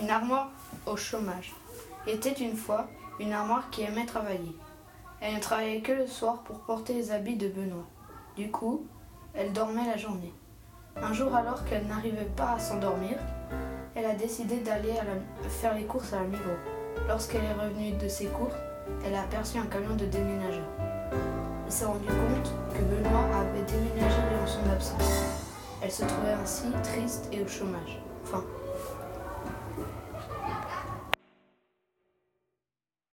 Une armoire au chômage. Était une fois une armoire qui aimait travailler. Elle ne travaillait que le soir pour porter les habits de Benoît. Du coup, elle dormait la journée. Un jour alors qu'elle n'arrivait pas à s'endormir, elle a décidé d'aller faire les courses à la Migros. Lorsqu'elle est revenue de ses courses, elle a aperçu un camion de déménageurs. Elle s'est rendue compte que Benoît avait déménagé durant son absence. Elle se trouvait ainsi triste et au chômage. Enfin,